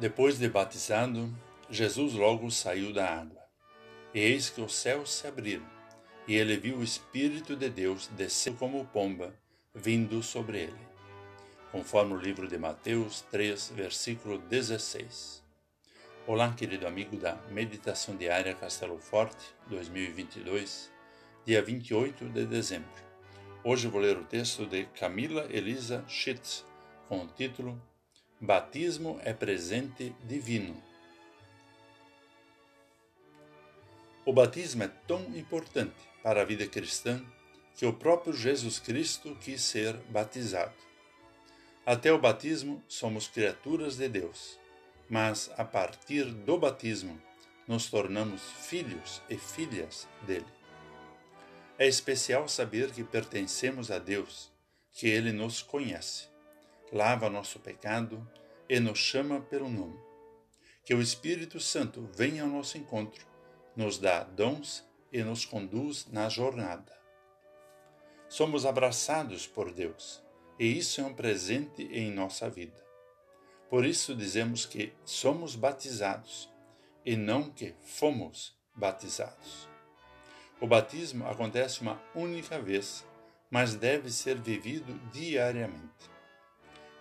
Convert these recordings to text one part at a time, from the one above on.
Depois de batizado, Jesus logo saiu da água. E eis que os céus se abriram, e ele viu o Espírito de Deus descer como pomba, vindo sobre ele. Conforme o livro de Mateus 3, versículo 16. Olá, querido amigo da Meditação Diária Castelo Forte 2022, dia 28 de dezembro. Hoje vou ler o texto de Camila Elisa Schitz, com o título Batismo é presente divino. O batismo é tão importante para a vida cristã que o próprio Jesus Cristo quis ser batizado. Até o batismo somos criaturas de Deus, mas a partir do batismo nos tornamos filhos e filhas dele. É especial saber que pertencemos a Deus, que ele nos conhece lava nosso pecado e nos chama pelo nome. Que o Espírito Santo venha ao nosso encontro, nos dá dons e nos conduz na jornada. Somos abraçados por Deus, e isso é um presente em nossa vida. Por isso dizemos que somos batizados e não que fomos batizados. O batismo acontece uma única vez, mas deve ser vivido diariamente.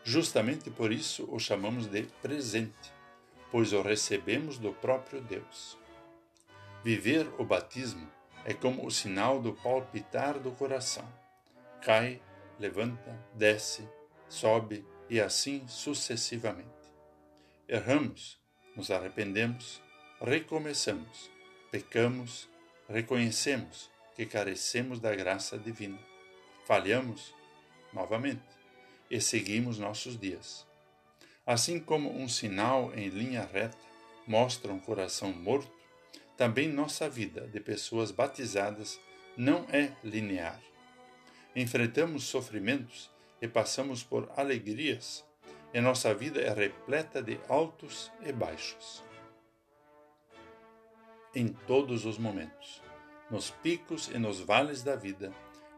Justamente por isso o chamamos de presente, pois o recebemos do próprio Deus. Viver o batismo é como o sinal do palpitar do coração. Cai, levanta, desce, sobe e assim sucessivamente. Erramos, nos arrependemos, recomeçamos, pecamos, reconhecemos que carecemos da graça divina. Falhamos novamente e seguimos nossos dias. Assim como um sinal em linha reta mostra um coração morto, também nossa vida de pessoas batizadas não é linear. Enfrentamos sofrimentos e passamos por alegrias, e nossa vida é repleta de altos e baixos. Em todos os momentos, nos picos e nos vales da vida,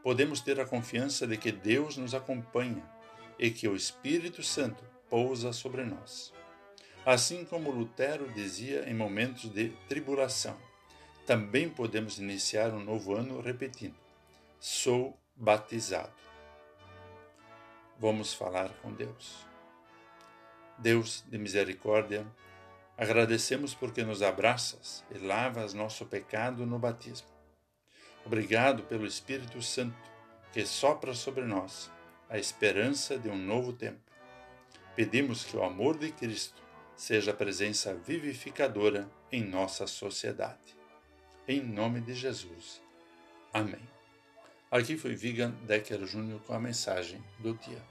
podemos ter a confiança de que Deus nos acompanha e que o Espírito Santo pousa sobre nós. Assim como Lutero dizia em momentos de tribulação, também podemos iniciar um novo ano repetindo: Sou batizado. Vamos falar com Deus. Deus de misericórdia, agradecemos porque nos abraças e lavas nosso pecado no batismo. Obrigado pelo Espírito Santo que sopra sobre nós a esperança de um novo tempo. Pedimos que o amor de Cristo seja a presença vivificadora em nossa sociedade. Em nome de Jesus. Amém. Aqui foi Vigan Decker Júnior com a mensagem do dia.